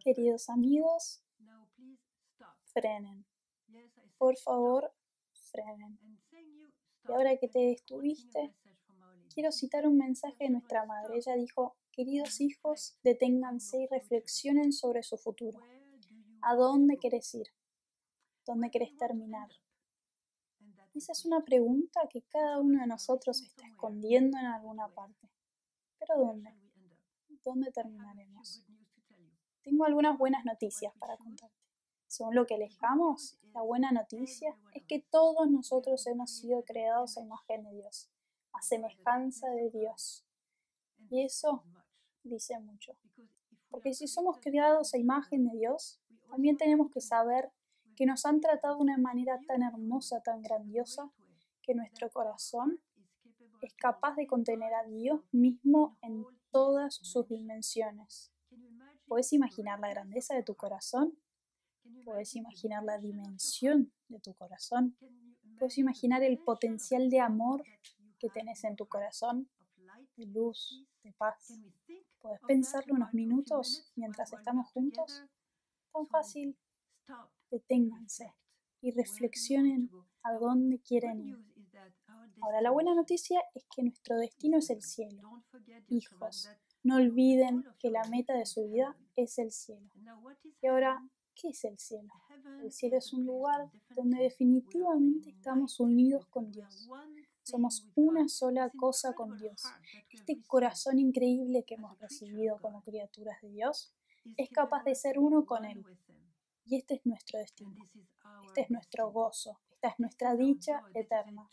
Queridos amigos, frenen. Por favor, frenen. Y ahora que te detuviste, quiero citar un mensaje de nuestra madre. Ella dijo, queridos hijos, deténganse y reflexionen sobre su futuro. ¿A dónde querés ir? ¿Dónde querés terminar? Esa es una pregunta que cada uno de nosotros está escondiendo en alguna parte. ¿Pero dónde? ¿Dónde terminaremos? Tengo algunas buenas noticias para contarte. Según lo que alejamos, la buena noticia es que todos nosotros hemos sido creados a imagen de Dios, a semejanza de Dios. Y eso dice mucho. Porque si somos creados a imagen de Dios, también tenemos que saber que nos han tratado de una manera tan hermosa, tan grandiosa, que nuestro corazón es capaz de contener a Dios mismo en todas sus dimensiones. ¿Puedes imaginar la grandeza de tu corazón? ¿Puedes imaginar la dimensión de tu corazón? ¿Puedes imaginar el potencial de amor que tenés en tu corazón? De luz, de paz. ¿Puedes pensarlo unos minutos mientras estamos juntos? Tan fácil. Deténganse y reflexionen a dónde quieren ir. Ahora, la buena noticia es que nuestro destino es el cielo. Hijos, no olviden que la meta de su vida es el cielo. Y ahora, ¿qué es el cielo? El cielo es un lugar donde definitivamente estamos unidos con Dios. Somos una sola cosa con Dios. Este corazón increíble que hemos recibido como criaturas de Dios es capaz de ser uno con Él. Y este es nuestro destino. Este es nuestro gozo. Esta es nuestra dicha eterna.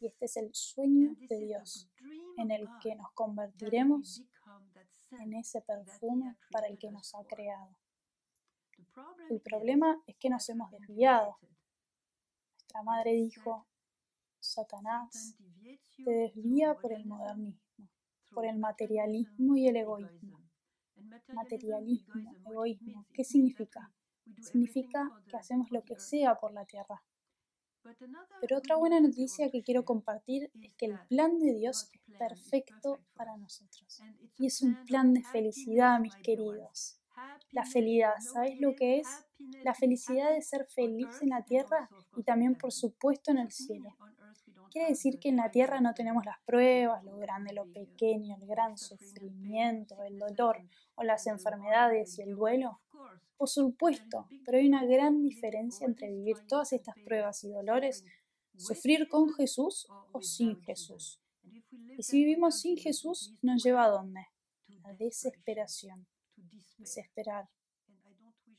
Y este es el sueño de Dios en el que nos convertiremos en ese perfume para el que nos ha creado. El problema es que nos hemos desviado. Nuestra madre dijo, Satanás te desvía por el modernismo, por el materialismo y el egoísmo. Materialismo, egoísmo, ¿qué significa? Significa que hacemos lo que sea por la tierra. Pero otra buena noticia que quiero compartir es que el plan de Dios es perfecto para nosotros. Y es un plan de felicidad, mis queridos. La felicidad, ¿sabes lo que es? La felicidad de ser feliz en la tierra y también, por supuesto, en el cielo. Quiere decir que en la tierra no tenemos las pruebas, lo grande, lo pequeño, el gran sufrimiento, el dolor o las enfermedades y el duelo. Por supuesto, pero hay una gran diferencia entre vivir todas estas pruebas y dolores, sufrir con Jesús o sin Jesús. Y si vivimos sin Jesús, nos lleva a dónde? La desesperación. Desesperar.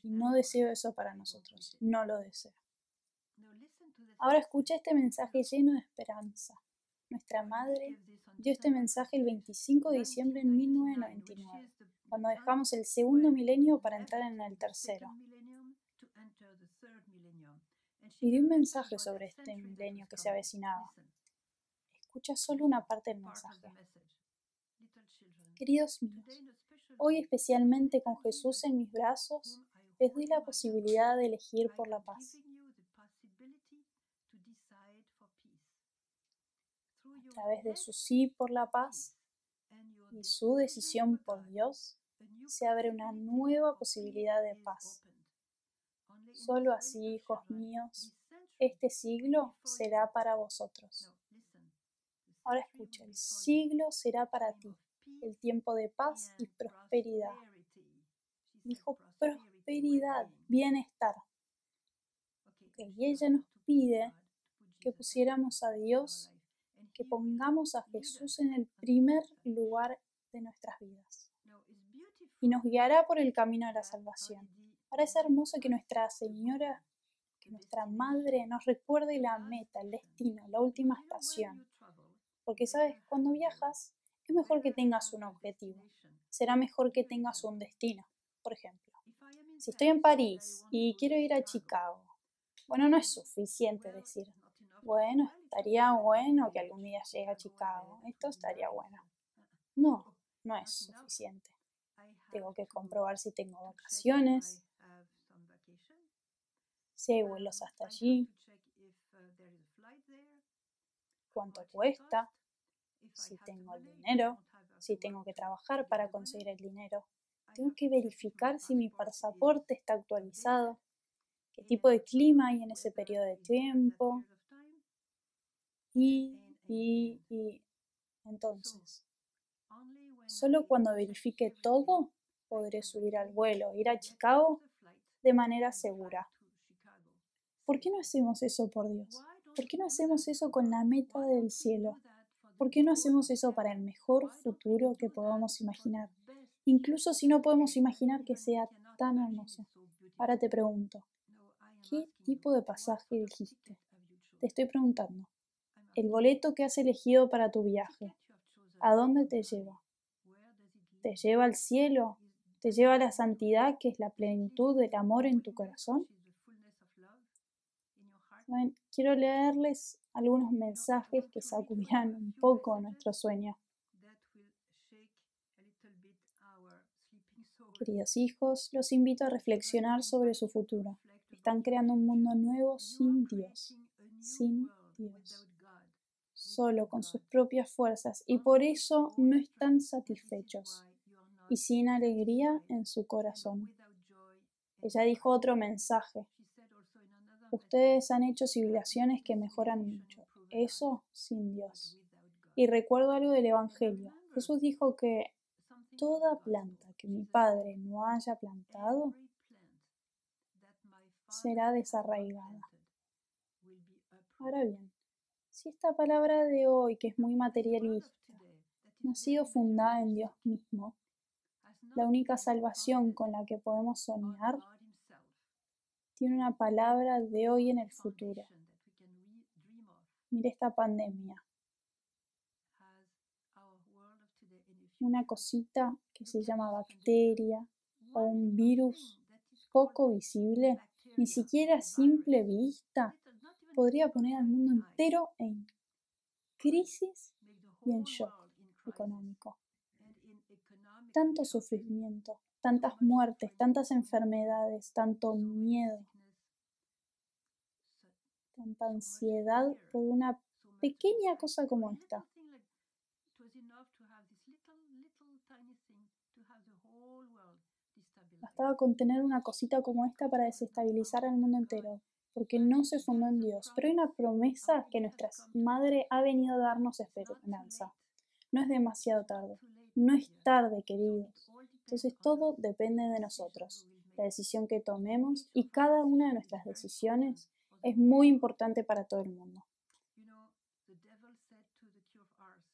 Y no deseo eso para nosotros. No lo deseo. Ahora escucha este mensaje lleno de esperanza. Nuestra madre dio este mensaje el 25 de diciembre de 1999 cuando dejamos el segundo milenio para entrar en el tercero. Y di un mensaje sobre este milenio que se avecinaba. Escucha solo una parte del mensaje. Queridos míos, hoy especialmente con Jesús en mis brazos, les doy la posibilidad de elegir por la paz. Través de su sí por la paz y su decisión por Dios, se abre una nueva posibilidad de paz. Solo así, hijos míos, este siglo será para vosotros. Ahora escucha, el siglo será para ti, el tiempo de paz y prosperidad. Dijo prosperidad, bienestar. y ella nos pide que pusiéramos a Dios, que pongamos a Jesús en el primer lugar de nuestras vidas y nos guiará por el camino de la salvación. Ahora es hermoso que Nuestra Señora, que nuestra Madre nos recuerde la meta, el destino, la última estación. Porque, ¿sabes? Cuando viajas, es mejor que tengas un objetivo. Será mejor que tengas un destino. Por ejemplo, si estoy en París y quiero ir a Chicago, bueno, no es suficiente decir, bueno, estaría bueno que algún día llegue a Chicago. Esto estaría bueno. No, no es suficiente. Tengo que comprobar si tengo vacaciones, si hay vuelos hasta allí, cuánto cuesta, si tengo el dinero, si tengo que trabajar para conseguir el dinero. Tengo que verificar si mi pasaporte está actualizado, qué tipo de clima hay en ese periodo de tiempo. Y, y, y. Entonces, solo cuando verifique todo podré subir al vuelo, ir a Chicago de manera segura. ¿Por qué no hacemos eso por Dios? ¿Por qué no hacemos eso con la meta del cielo? ¿Por qué no hacemos eso para el mejor futuro que podamos imaginar? Incluso si no podemos imaginar que sea tan hermoso. Ahora te pregunto, ¿qué tipo de pasaje dijiste? Te estoy preguntando. El boleto que has elegido para tu viaje, ¿a dónde te lleva? ¿Te lleva al cielo? ¿Te lleva a la santidad que es la plenitud del amor en tu corazón? quiero leerles algunos mensajes que sacudirán un poco nuestro sueño. Queridos hijos, los invito a reflexionar sobre su futuro. Están creando un mundo nuevo sin Dios, sin Dios, solo con sus propias fuerzas y por eso no están satisfechos y sin alegría en su corazón. Ella dijo otro mensaje. Ustedes han hecho civilizaciones que mejoran mucho. Eso sin Dios. Y recuerdo algo del Evangelio. Jesús dijo que toda planta que mi Padre no haya plantado será desarraigada. Ahora bien, si esta palabra de hoy, que es muy materialista, no ha sido fundada en Dios mismo, la única salvación con la que podemos soñar tiene una palabra de hoy en el futuro. Mire esta pandemia. Una cosita que se llama bacteria o un virus poco visible, ni siquiera a simple vista, podría poner al mundo entero en crisis y en shock económico. Tanto sufrimiento, tantas muertes, tantas enfermedades, tanto miedo, tanta ansiedad por una pequeña cosa como esta. Bastaba con tener una cosita como esta para desestabilizar al mundo entero, porque no se fundó en Dios. Pero hay una promesa que nuestra Madre ha venido a darnos esperanza. No es demasiado tarde. No es tarde, queridos. Entonces todo depende de nosotros, la decisión que tomemos y cada una de nuestras decisiones es muy importante para todo el mundo.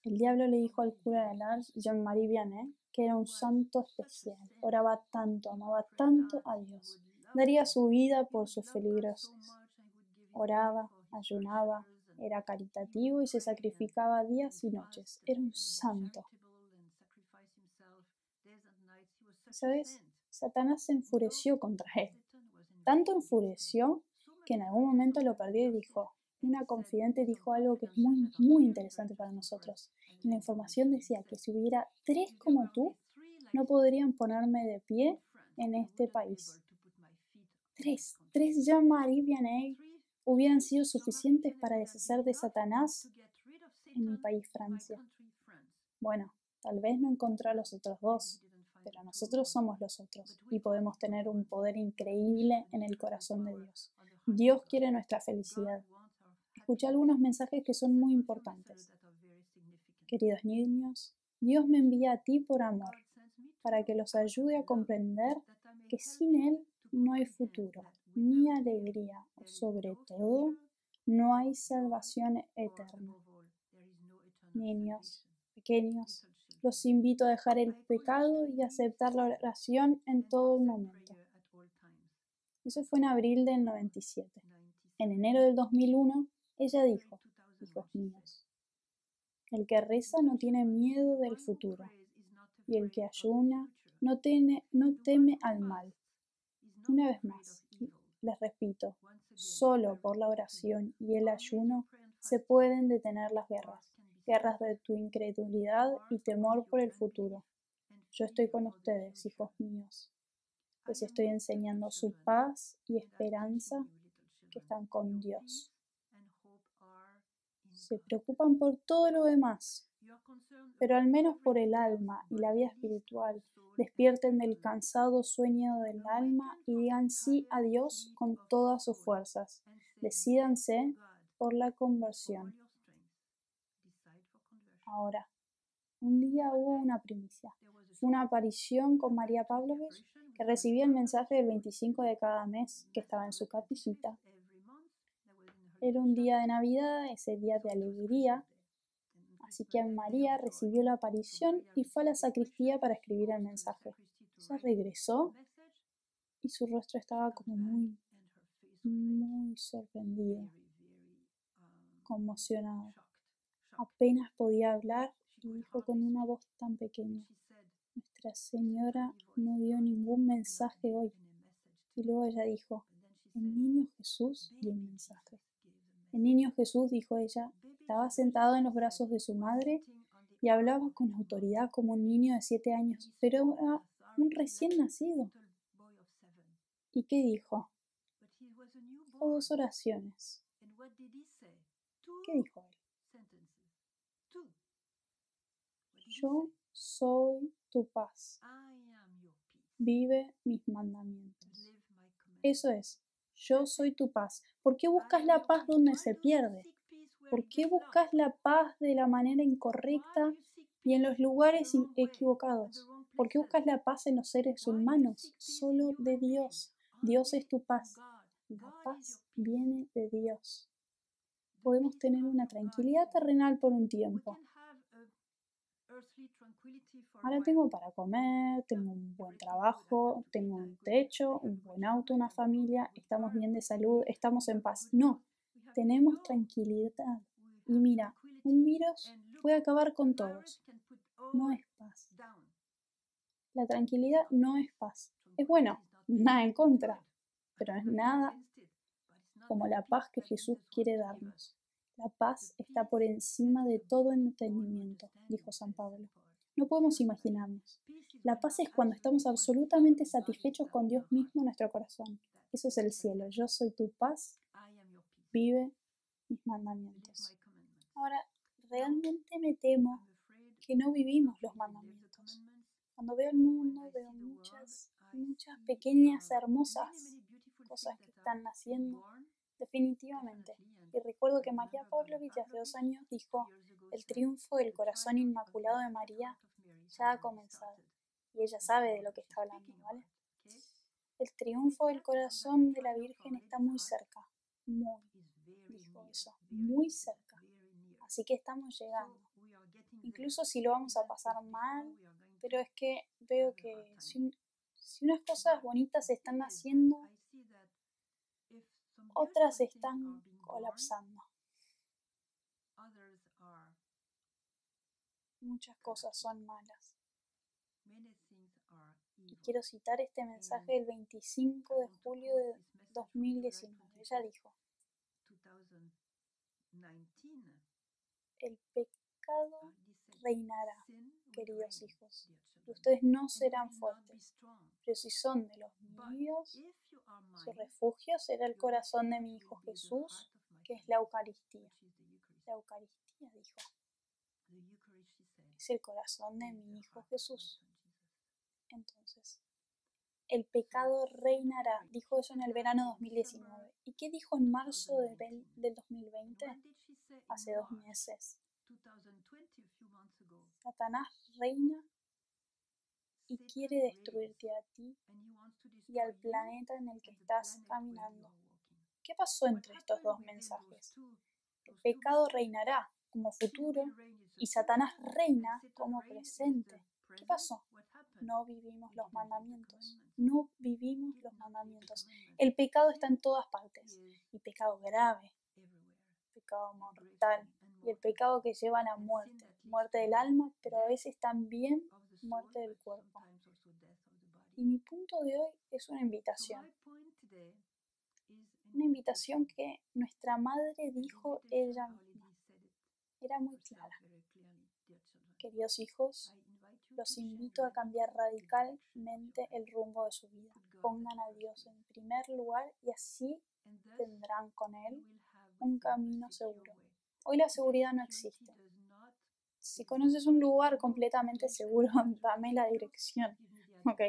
El diablo le dijo al cura de Lars, Jean-Marie Vianney, que era un santo especial, oraba tanto, amaba tanto a Dios, daría su vida por sus feligreses. Oraba, ayunaba, era caritativo y se sacrificaba días y noches. Era un santo. ¿Sabes? Satanás se enfureció contra él. Tanto enfureció que en algún momento lo perdió y dijo, una confidente dijo algo que es muy, muy interesante para nosotros. la información decía que si hubiera tres como tú, no podrían ponerme de pie en este país. Tres, tres Jean-Marie Vianney hubieran sido suficientes para deshacer de Satanás en mi país, Francia. Bueno, tal vez no encontró a los otros dos, pero nosotros somos los otros y podemos tener un poder increíble en el corazón de Dios. Dios quiere nuestra felicidad. Escuché algunos mensajes que son muy importantes. Queridos niños, Dios me envía a ti por amor, para que los ayude a comprender que sin Él no hay futuro, ni alegría, o sobre todo, no hay salvación eterna. Niños, pequeños, los invito a dejar el pecado y aceptar la oración en todo momento. Eso fue en abril del 97. En enero del 2001, ella dijo, hijos míos, el que reza no tiene miedo del futuro, y el que ayuna no, tiene, no teme al mal. Una vez más, les repito, solo por la oración y el ayuno se pueden detener las guerras, guerras de tu incredulidad y temor por el futuro. Yo estoy con ustedes, hijos míos les estoy enseñando su paz y esperanza que están con Dios. Se preocupan por todo lo demás, pero al menos por el alma y la vida espiritual, despierten del cansado sueño del alma y digan sí a Dios con todas sus fuerzas. Decídanse por la conversión. Ahora, un día hubo una primicia. Una aparición con María Pavlovich que recibía el mensaje del 25 de cada mes que estaba en su capillita. Era un día de Navidad, ese día de alegría, así que María recibió la aparición y fue a la sacristía para escribir el mensaje. Ella regresó y su rostro estaba como muy, muy sorprendido, conmocionado. Apenas podía hablar y dijo con una voz tan pequeña, Nuestra Señora no dio ningún mensaje hoy. Y luego ella dijo, el niño Jesús dio un mensaje. El niño Jesús, dijo ella, estaba sentado en los brazos de su madre y hablaba con autoridad como un niño de siete años, pero era un recién nacido. ¿Y qué dijo? Dijo dos oraciones. ¿Qué dijo él? Yo soy tu paz. Vive mis mandamientos. Eso es, yo soy tu paz. ¿Por qué buscas la paz donde se pierde? ¿Por qué buscas la paz de la manera incorrecta y en los lugares equivocados? ¿Por qué buscas la paz en los seres humanos? Solo de Dios. Dios es tu paz. La paz viene de Dios. Podemos tener una tranquilidad terrenal por un tiempo. Ahora tengo para comer, tengo un buen trabajo, tengo un techo, un buen auto, una familia, estamos bien de salud, estamos en paz. No, tenemos tranquilidad. Y mira, un virus puede acabar con todos. No es paz. La tranquilidad no es paz. Es bueno, nada en contra, pero es nada como la paz que Jesús quiere darnos. La paz está por encima de todo entendimiento, dijo San Pablo. No podemos imaginarnos. La paz es cuando estamos absolutamente satisfechos con Dios mismo en nuestro corazón. Eso es el cielo. Yo soy tu paz vive mis mandamientos. Ahora, realmente me temo que no vivimos los mandamientos. Cuando veo el mundo, veo muchas, muchas pequeñas, hermosas cosas que están naciendo, definitivamente. Y recuerdo que María Pavlovich hace dos años dijo, el triunfo del corazón inmaculado de María ya ha comenzado. Y ella sabe de lo que está hablando, ¿vale? El triunfo del corazón de la Virgen está muy cerca, muy, eso, muy cerca. Así que estamos llegando. Incluso si lo vamos a pasar mal, pero es que veo que si, unas cosas bonitas están haciendo, otras están colapsando. Muchas cosas son malas. Y quiero citar este mensaje del 25 de julio de 2019. Ella dijo, el pecado reinará, queridos hijos, y ustedes no serán fuertes, pero si son de los míos, su refugio será el corazón de mi Hijo Jesús, que es la Eucaristía. La Eucaristía, dijo, es el corazón de mi Hijo Jesús. Entonces, el pecado reinará. Dijo eso en el verano 2019. ¿Y qué dijo en marzo del 2020? Hace dos meses. Satanás reina y quiere destruirte a ti y al planeta en el que estás caminando. ¿Qué pasó entre estos dos mensajes? El pecado reinará como futuro y Satanás reina como presente. ¿Qué pasó? No vivimos los mandamientos. No vivimos los mandamientos. El pecado está en todas partes. Y pecado grave, pecado mortal. Y el pecado que lleva a la muerte. Muerte del alma, pero a veces también muerte del cuerpo. Y mi punto de hoy es una invitación. Una invitación que nuestra madre dijo ella misma. Era muy clara. Queridos hijos, los invito a cambiar radicalmente el rumbo de su vida. Pongan a Dios en primer lugar y así tendrán con Él un camino seguro. Hoy la seguridad no existe. si conoces un lugar completamente seguro, dame la dirección, ¿ok?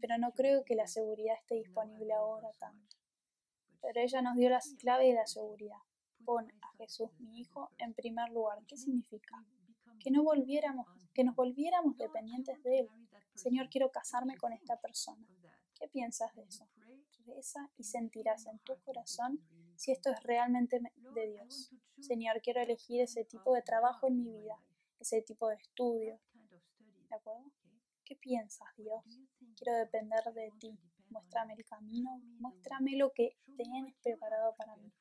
Pero no creo que la seguridad esté disponible ahora tanto. Pero ella nos dio la clave de la seguridad. Pon a Jesús, mi Hijo, en primer lugar. ¿Qué significa? Que no volviéramos, que nos volviéramos dependientes de Él. Señor, quiero casarme con esta persona. ¿Qué piensas de eso? Reza y sentirás en tu corazón si esto es realmente de Dios. Señor, quiero elegir ese tipo de trabajo en mi vida, ese tipo de estudio. ¿De acuerdo? ¿Qué piensas, Dios? Quiero depender de ti. Muéstrame el camino, muéstrame lo que tienes preparado para mí.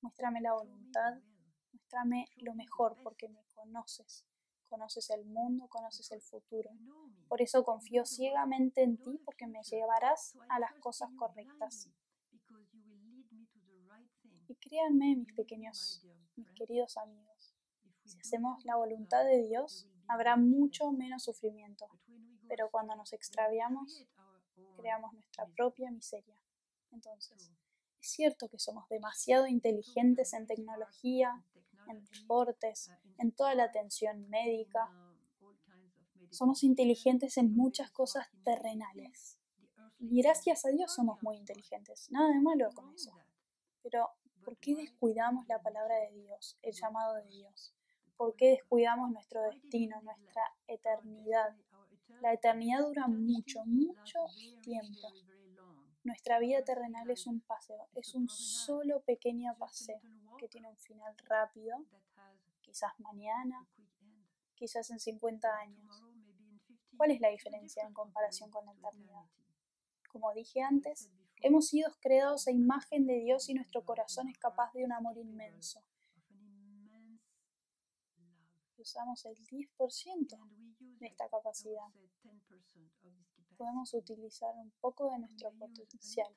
Muéstrame la voluntad, muéstrame lo mejor porque me conoces. Conoces el mundo, conoces el futuro. Por eso confío ciegamente en ti porque me llevarás a las cosas correctas. Y créanme, mis pequeños, mis queridos amigos, si hacemos la voluntad de Dios, habrá mucho menos sufrimiento. Pero cuando nos extraviamos, creamos nuestra propia miseria. Entonces, es cierto que somos demasiado inteligentes en tecnología, en deportes, en toda la atención médica. Somos inteligentes en muchas cosas terrenales. Y gracias a Dios somos muy inteligentes. Nada de malo con eso. Pero, ¿por qué descuidamos la palabra de Dios, el llamado de Dios? ¿Por qué descuidamos nuestro destino, nuestra eternidad? La eternidad dura mucho, mucho tiempo. Nuestra vida terrenal es un paseo, es un solo pequeño paseo que tiene un final rápido, quizás mañana, quizás en 50 años. ¿Cuál es la diferencia en comparación con la eternidad? Como dije antes, hemos sido creados a imagen de Dios y nuestro corazón es capaz de un amor inmenso. usamos el 10% de esta capacidad. Podemos utilizar un poco de nuestro potencial.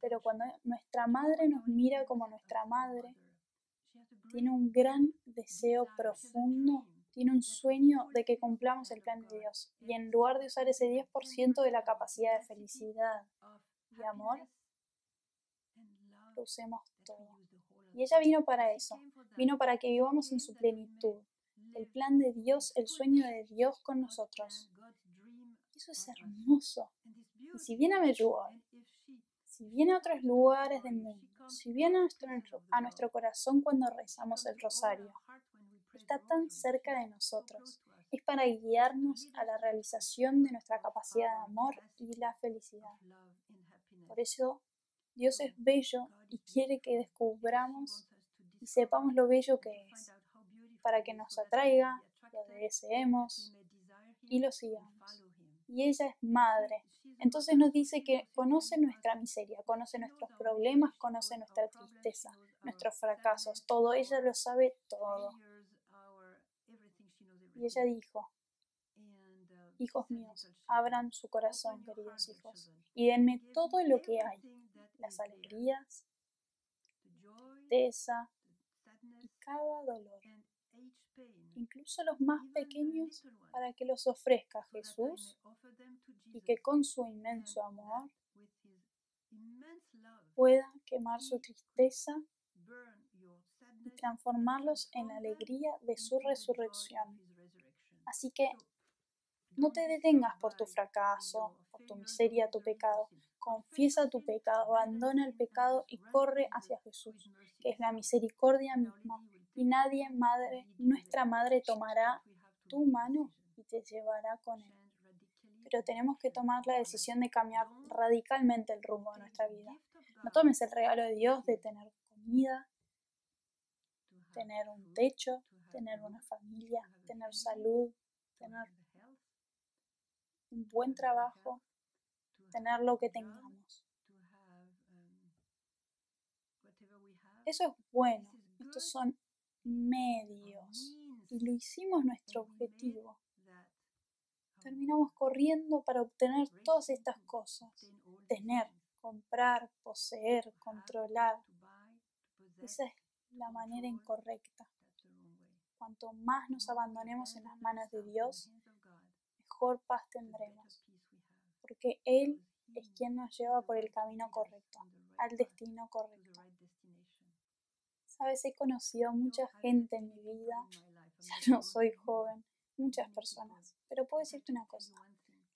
Pero cuando nuestra madre nos mira como nuestra madre, tiene un gran deseo profundo, tiene un sueño de que cumplamos el plan de Dios. Y en lugar de usar ese 10% de la capacidad de felicidad y amor, lo usemos todo. Y ella vino para eso, vino para que vivamos en su plenitud, el plan de Dios, el sueño de Dios con nosotros. Eso es hermoso. Y si viene a Medjugorje, si viene a otros lugares del mundo, si viene a nuestro, corazón cuando rezamos el rosario, está tan cerca de nosotros. Es para guiarnos a la realización de nuestra capacidad de amor y la felicidad. Por eso Dios es bello y quiere que descubramos y sepamos lo bello que es para que nos atraiga, lo deseemos y lo sigamos. Y ella es madre. Entonces nos dice que conoce nuestra miseria, conoce nuestros problemas, conoce nuestra tristeza, nuestros fracasos, todo. Ella lo sabe todo. Y ella dijo, hijos míos, abran su corazón, queridos hijos, y denme todo lo que hay, las alegrías, tristeza y cada dolor incluso los más pequeños, para que los ofrezca Jesús y que con su inmenso amor pueda quemar su tristeza y transformarlos en la alegría de su resurrección. Así que no te detengas por tu fracaso, por tu miseria, tu pecado. Confiesa tu pecado, abandona el pecado y corre hacia Jesús, que es la misericordia misma y nadie, madre, nuestra madre tomará tu mano y te llevará con él. Pero tenemos que tomar la decisión de cambiar radicalmente el rumbo de nuestra vida. No tomes el regalo de Dios de tener comida, tener un techo, tener una familia, tener salud, tener un buen trabajo, tener lo que tengamos. Eso es bueno. Estos son medios y lo hicimos nuestro objetivo. Terminamos corriendo para obtener todas estas cosas. Tener, comprar, poseer, controlar. Esa es la manera incorrecta. Cuanto más nos abandonemos en las manos de Dios, mejor paz tendremos. Porque Él es quien nos lleva por el camino correcto, al destino correcto. Sabes, he conocido a mucha gente en mi vida ya no soy joven, muchas personas. Pero puedo decirte una cosa,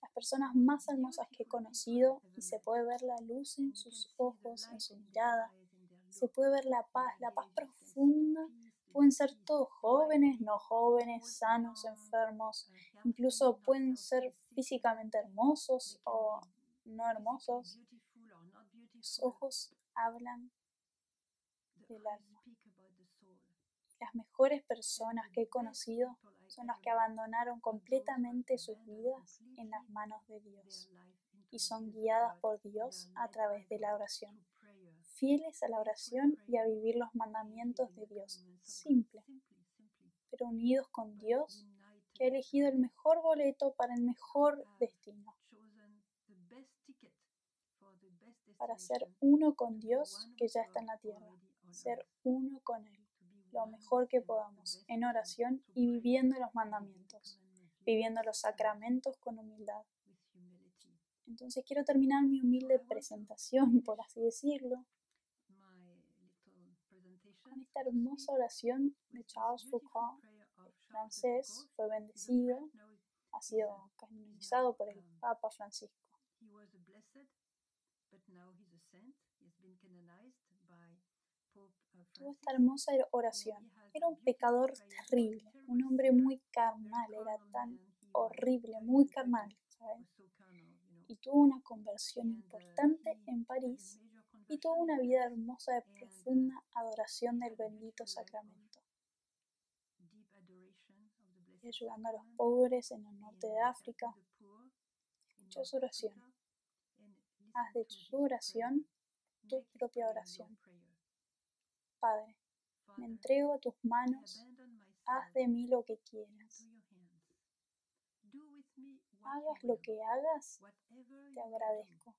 las personas más hermosas que he conocido y se puede ver la luz en sus ojos, en su mirada, se puede ver la paz, la paz profunda. Pueden ser todos jóvenes, no jóvenes, sanos, enfermos, incluso pueden ser físicamente hermosos o no hermosos. Los ojos hablan del alma. Las mejores personas que he conocido son las que abandonaron completamente sus vidas en las manos de Dios y son guiadas por Dios a través de la oración fieles a la oración y a vivir los mandamientos de Dios. Simple, pero unidos con Dios, que ha elegido el mejor boleto para el mejor destino. Para ser uno con Dios que ya está en la tierra. Ser uno con Él. Lo mejor que podamos, en oración y viviendo los mandamientos. Viviendo los sacramentos con humildad. Entonces quiero terminar mi humilde presentación, por así decirlo, esta hermosa oración de Charles Foucault, francés, fue bendecido, ha sido canonizado por el Papa Francisco. Tuvo esta hermosa oración. Era un pecador terrible, un hombre muy carnal, era tan horrible, muy carnal, Y tuvo una conversión importante en París y tuvo una vida hermosa de profunda adoración del bendito sacramento. Y ayudando a los pobres en el norte de África. Escuchó su oración. Haz de su oración tu propia oración. Padre, me entrego a tus manos, haz de mí lo que quieras. Hagas lo que hagas, te agradezco.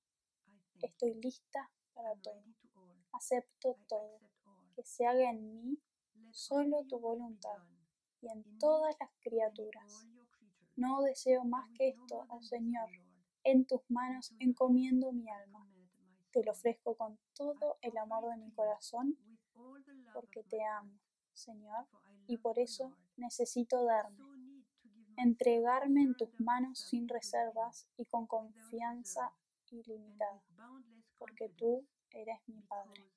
Estoy lista para todo. Acepto todo. Que se haga en mí solo tu voluntad y en todas las criaturas. No deseo más que esto, oh Señor. En tus manos encomiendo mi alma. Te lo ofrezco con todo el amor de mi corazón, porque te amo, Señor, y por eso necesito darme, entregarme en tus manos sin reservas y con confianza ilimitada porque tú eres mi Padre.